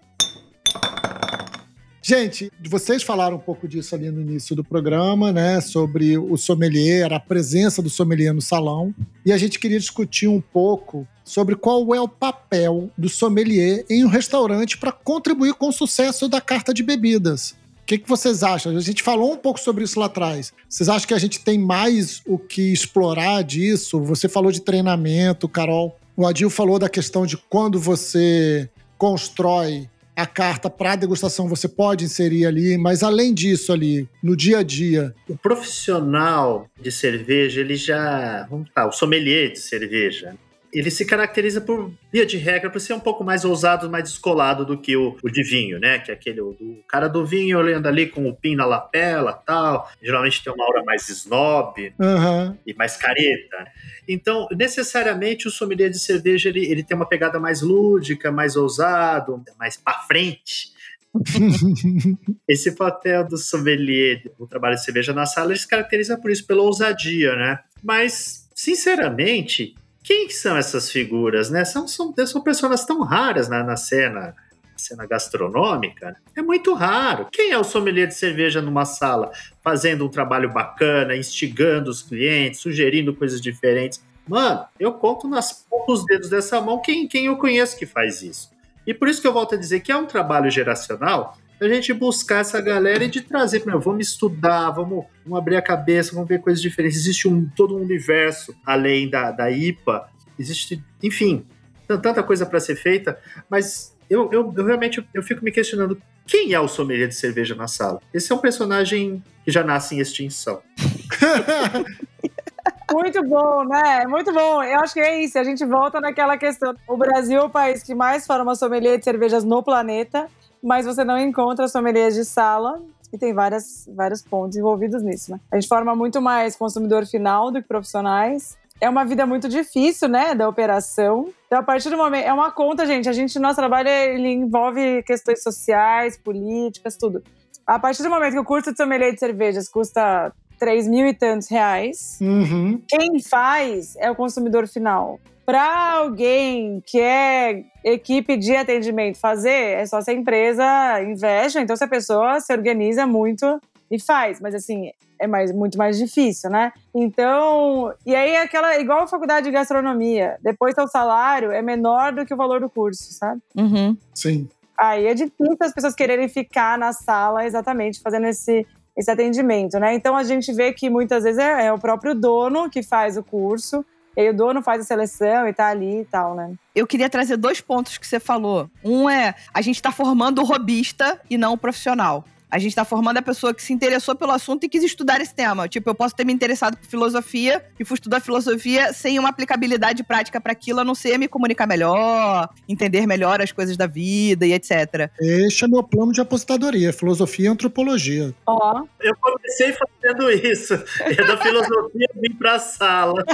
Gente, vocês falaram um pouco disso ali no início do programa, né? Sobre o sommelier, a presença do sommelier no salão. E a gente queria discutir um pouco sobre qual é o papel do sommelier em um restaurante para contribuir com o sucesso da carta de bebidas. O que, que vocês acham? A gente falou um pouco sobre isso lá atrás. Vocês acham que a gente tem mais o que explorar disso? Você falou de treinamento, Carol. O Adil falou da questão de quando você constrói a carta para degustação, você pode inserir ali, mas além disso ali, no dia a dia, O profissional de cerveja, ele já. Vamos lá, o sommelier de cerveja. Ele se caracteriza por, via de regra, por ser um pouco mais ousado, mais descolado do que o, o de vinho, né? Que é aquele o, cara do vinho olhando ali com o pin na lapela tal. Geralmente tem uma aura mais snob aham, e mais careta. Então, necessariamente, o sommelier de cerveja ele, ele tem uma pegada mais lúdica, mais ousado, mais pra frente. Esse papel do sommelier, o trabalho de cerveja na sala, ele se caracteriza por isso, pela ousadia, né? Mas, sinceramente, quem que são essas figuras, né? São, são, são pessoas tão raras na, na cena cena gastronômica, é muito raro. Quem é o sommelier de cerveja numa sala fazendo um trabalho bacana, instigando os clientes, sugerindo coisas diferentes? Mano, eu conto nas poucos dedos dessa mão quem, quem eu conheço que faz isso. E por isso que eu volto a dizer que é um trabalho geracional a gente buscar essa galera e de trazer para vamos estudar, vamos, vamos abrir a cabeça, vamos ver coisas diferentes. Existe um, todo um universo além da, da IPA, existe, enfim, tanta coisa para ser feita, mas eu, eu, eu realmente eu fico me questionando quem é o sommelier de cerveja na sala. Esse é um personagem que já nasce em extinção. Muito bom, né? Muito bom. Eu acho que é isso. A gente volta naquela questão. O Brasil é o país que mais forma sommelier de cervejas no planeta, mas você não encontra sommeliers de sala. E tem várias, vários pontos envolvidos nisso, né? A gente forma muito mais consumidor final do que profissionais. É uma vida muito difícil, né, da operação. Então, a partir do momento... É uma conta, gente. A gente, nosso trabalho, ele envolve questões sociais, políticas, tudo. A partir do momento que o curso de sommelier de cervejas custa 3 mil e tantos reais, uhum. quem faz é o consumidor final. Para alguém que é equipe de atendimento fazer, é só se a empresa investe, então se a pessoa se organiza muito e faz, mas assim, é mais, muito mais difícil, né? Então, e aí é aquela, igual a faculdade de gastronomia, depois seu salário é menor do que o valor do curso, sabe? Uhum. Sim. Aí é difícil as pessoas quererem ficar na sala exatamente fazendo esse, esse atendimento, né? Então a gente vê que muitas vezes é, é o próprio dono que faz o curso, e aí o dono faz a seleção e tá ali e tal, né? Eu queria trazer dois pontos que você falou. Um é a gente está formando o robista e não o profissional. A gente tá formando a pessoa que se interessou pelo assunto e quis estudar esse tema. Tipo, eu posso ter me interessado por filosofia e fui estudar filosofia sem uma aplicabilidade prática para aquilo, a não ser me comunicar melhor, entender melhor as coisas da vida e etc. Este é meu plano de apostadoria, filosofia e antropologia. Ó, Eu comecei fazendo isso. É da filosofia vim pra sala.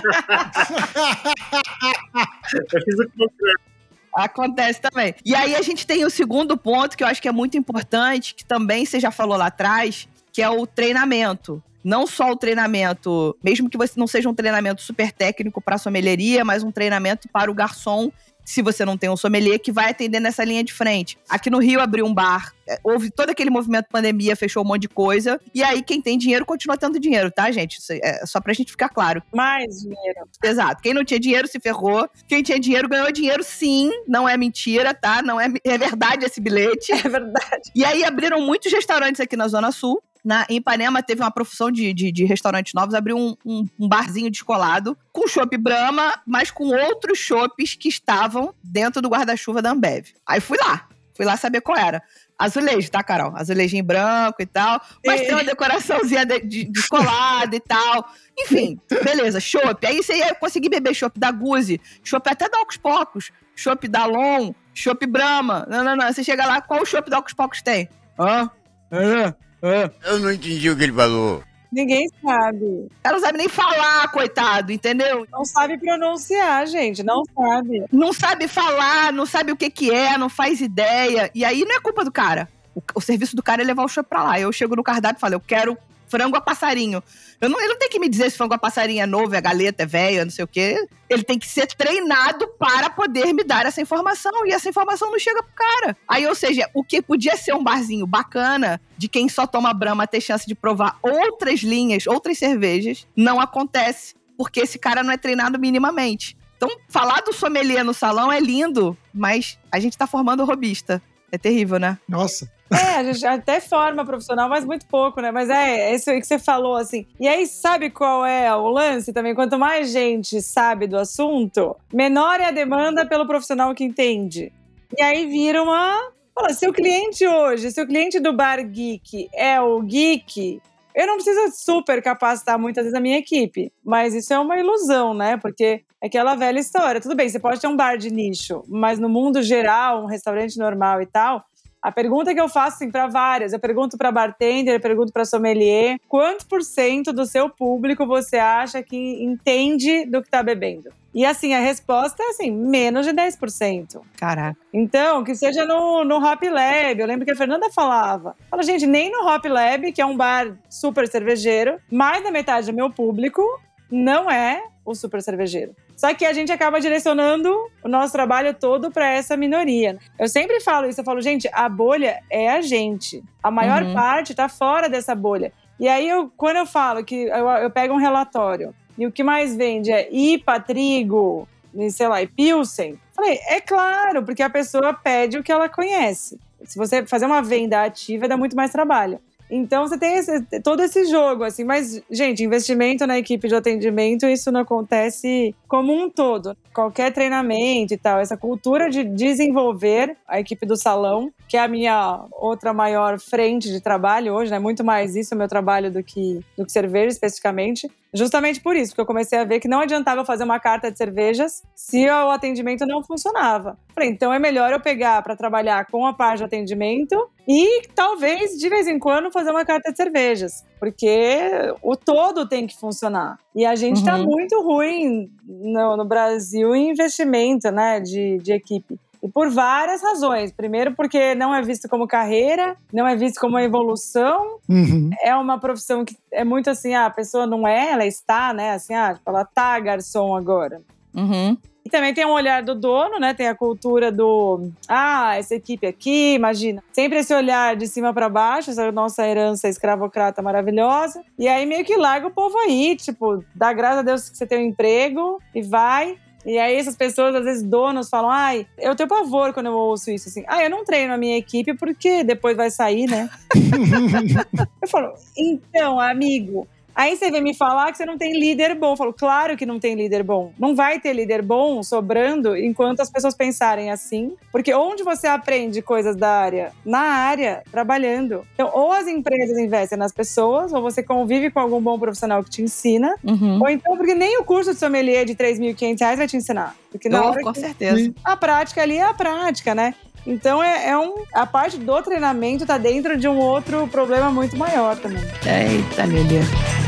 Eu fiz o contrário. Acontece também. E aí a gente tem o segundo ponto que eu acho que é muito importante, que também você já falou lá atrás, que é o treinamento. Não só o treinamento, mesmo que você não seja um treinamento super técnico para sommelieria, mas um treinamento para o garçom, se você não tem um sommelier que vai atender nessa linha de frente. Aqui no Rio abriu um bar, é, houve todo aquele movimento pandemia, fechou um monte de coisa, e aí quem tem dinheiro continua tendo dinheiro, tá, gente? Isso é só pra gente ficar claro. mais dinheiro. Exato. Quem não tinha dinheiro se ferrou. Quem tinha dinheiro ganhou dinheiro, sim. Não é mentira, tá? Não é, é verdade esse bilhete. É verdade. E aí abriram muitos restaurantes aqui na Zona Sul. Na, em Ipanema teve uma profissão de, de, de restaurantes novos, abriu um, um, um barzinho descolado com chopp Brahma, mas com outros chopps que estavam dentro do guarda-chuva da Ambev. Aí fui lá, fui lá saber qual era. Azulejo, tá, Carol? Azulejinho branco e tal. Mas Sim. tem uma decoraçãozinha de, de, descolada e tal. Enfim, beleza, chopp. Aí você ia conseguir beber chopp da Guzi, chopp até da Ocos Pocos, chopp da Lon, chopp Brahma. Não, não, não. Você chega lá, qual chopp da Ocos Pocos tem? Hã? Hã? Hã? Eu não entendi o que ele falou. Ninguém sabe. O cara não sabe nem falar, coitado, entendeu? Não sabe pronunciar, gente. Não sabe. Não sabe falar, não sabe o que que é, não faz ideia. E aí não é culpa do cara. O, o serviço do cara é levar o chopp pra lá. Eu chego no cardápio e falo, eu quero frango a passarinho. Eu não, ele não tem que me dizer se frango a passarinho é novo, é galeta, é velho, não sei o quê. Ele tem que ser treinado para poder me dar essa informação. E essa informação não chega pro cara. Aí, ou seja, o que podia ser um barzinho bacana, de quem só toma brama ter chance de provar outras linhas, outras cervejas, não acontece. Porque esse cara não é treinado minimamente. Então, falar do sommelier no salão é lindo, mas a gente tá formando robista. É terrível, né? Nossa. É, a gente até forma profissional, mas muito pouco, né? Mas é, é isso que você falou, assim. E aí, sabe qual é o lance também? Quanto mais gente sabe do assunto, menor é a demanda pelo profissional que entende. E aí vira uma. Fala, se o cliente hoje, se o cliente do bar geek é o geek, eu não preciso super capacitar muitas vezes a minha equipe. Mas isso é uma ilusão, né? Porque é aquela velha história. Tudo bem, você pode ter um bar de nicho, mas no mundo geral, um restaurante normal e tal, a pergunta que eu faço assim, para várias, eu pergunto para bartender, eu pergunto para sommelier, quanto por cento do seu público você acha que entende do que está bebendo? E assim, a resposta é assim, menos de 10%. Caraca. Então, que seja no, no Hop Lab. Eu lembro que a Fernanda falava. Fala, gente, nem no Hop Lab, que é um bar super cervejeiro, mais da metade do meu público não é o super cervejeiro. Só que a gente acaba direcionando o nosso trabalho todo para essa minoria. Eu sempre falo isso, eu falo, gente, a bolha é a gente. A maior Uhum. parte está fora dessa bolha. E aí, eu, quando eu falo que eu, eu pego um relatório e o que mais vende é IPA, trigo, sei lá, e Pilsen, falei, é claro, porque a pessoa pede o que ela conhece. Se você fazer uma venda ativa, dá muito mais trabalho. Então você tem esse- todo esse jogo, assim, mas, gente, investimento na equipe de atendimento, isso não acontece como um todo. Qualquer treinamento e tal, essa cultura de desenvolver a equipe do salão, que é a minha outra maior frente de trabalho hoje, né? Muito mais isso é o meu trabalho do que, do que cerveja especificamente. Justamente por isso, porque eu comecei a ver que não adiantava eu fazer uma carta de cervejas se o atendimento não funcionava. Falei, então é melhor eu pegar para trabalhar com a parte de atendimento e talvez de vez em quando fazer uma carta de cervejas, porque o todo tem que funcionar. E a gente está Uhum. muito ruim no, no Brasil em investimento, né, de, de equipe. E por várias razões. Primeiro, porque não é visto como carreira, não é visto como uma evolução, Uhum. é uma profissão que é muito assim, ah, a pessoa não é, ela está, né? Assim, ah, tipo, ela tá garçom agora. Uhum. E também tem um olhar do dono, né? Tem a cultura do, ah, essa equipe aqui, imagina. Sempre esse olhar de cima para baixo, essa nossa herança escravocrata maravilhosa. E aí meio que larga o povo aí, tipo, dá graças a Deus que você tem um emprego e vai. E aí essas pessoas, às vezes donos, falam, ai, eu tenho pavor quando eu ouço isso, assim. Ah, eu não treino a minha equipe porque depois vai sair, né? Eu falo, então, amigo, Aí você vem me falar que você não tem líder bom. Eu falo, claro que não tem líder bom. Não vai ter líder bom sobrando enquanto as pessoas pensarem assim. Porque onde você aprende coisas da área? Na área, trabalhando. Então, ou as empresas investem nas pessoas, ou você convive com algum bom profissional que te ensina. Uhum. Ou então, porque nem o curso de sommelier de 3.500 reais vai te ensinar. Porque na Oh, hora com que certeza. a prática ali é a prática, né? Então é, é um. A parte do treinamento tá dentro de um outro problema muito maior também. Eita, Lelê.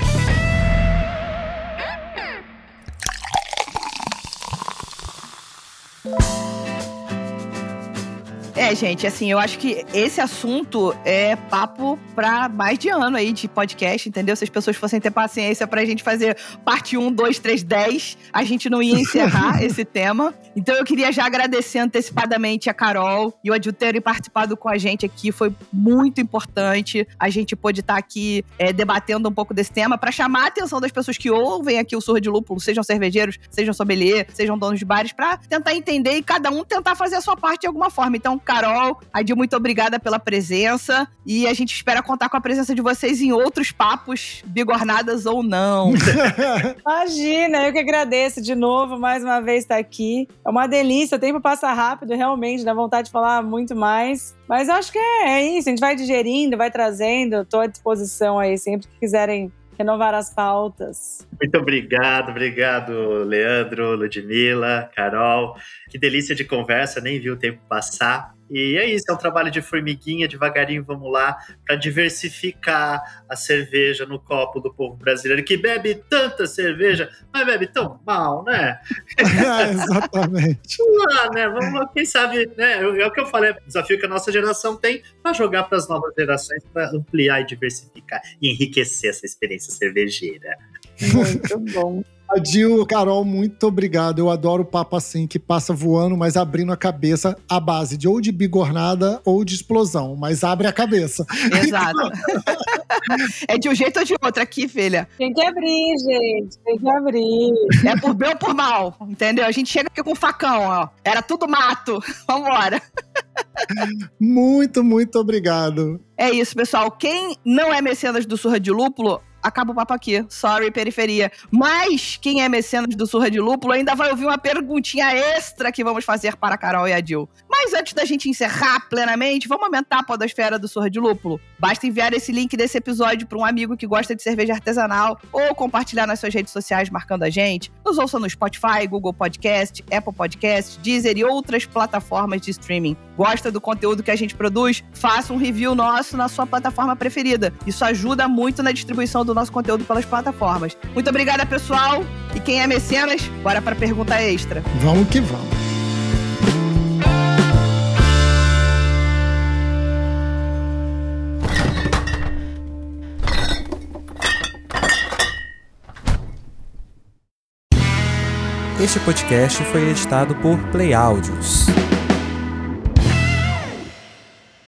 É, gente, assim, eu acho que esse assunto é papo pra mais de ano aí de podcast, entendeu? Se as pessoas fossem ter paciência pra gente fazer parte 1, 2, 3, 10, a gente não ia encerrar esse tema. Então eu queria já agradecer antecipadamente a Carol e o Adil terem participado com a gente aqui. Foi muito importante a gente pôde estar aqui é, debatendo um pouco desse tema para chamar a atenção das pessoas que ouvem aqui o Surra de Lúpulo, sejam cervejeiros, sejam sommelier, sejam donos de bares, para tentar entender e cada um tentar fazer a sua parte de alguma forma. Então, Carol, Adil, muito obrigada pela presença e a gente espera contar com a presença de vocês em outros papos, bigornadas ou não. Imagina, eu que agradeço de novo, mais uma vez estar aqui. É uma delícia, o tempo passa rápido, realmente, dá vontade de falar muito mais. Mas eu acho que é, é isso, a gente vai digerindo, vai trazendo, estou à disposição aí, sempre que quiserem renovar as pautas. Muito obrigado, obrigado, Leandro, Ludmilla, Carol. Que delícia de conversa, nem vi o tempo passar. E é isso, é um trabalho de formiguinha, devagarinho vamos lá, para diversificar a cerveja no copo do povo brasileiro, que bebe tanta cerveja, mas bebe tão mal, né? É, exatamente. Vamos lá, né? Vamos lá, quem sabe, né? É o que eu falei, o desafio que a nossa geração tem para jogar para as novas gerações, para ampliar e diversificar e enriquecer essa experiência cervejeira. Muito bom. Adil, Carol, muito obrigado. Eu adoro o papo assim, que passa voando, mas abrindo a cabeça à base de ou de bigornada ou de explosão, mas abre a cabeça. Exato. é de um jeito ou de outro aqui, filha. Tem que abrir, gente, tem que abrir. É por bem ou por mal, entendeu? A gente chega aqui com facão, ó. Era tudo mato. Vambora. Muito, muito obrigado. É isso, pessoal. Quem não é mecenas do Surra de Lúpulo, acaba o papo aqui. Sorry, periferia. Mas quem é mecenas do Surra de Lúpulo ainda vai ouvir uma perguntinha extra que vamos fazer para a Carol e a Dil. Mas antes da gente encerrar plenamente, vamos aumentar a podosfera do Surra de Lúpulo? Basta enviar esse link desse episódio para um amigo que gosta de cerveja artesanal ou compartilhar nas suas redes sociais marcando a gente. Nos ouça no Spotify, Google Podcast, Apple Podcast, Deezer e outras plataformas de streaming. Gosta do conteúdo que a gente produz? Faça um review nosso na sua plataforma preferida. Isso ajuda muito na distribuição do nosso conteúdo pelas plataformas. Muito obrigada, pessoal. E quem é mecenas, bora para pergunta extra. Vamos que vamos. Este podcast foi editado por Play Áudios.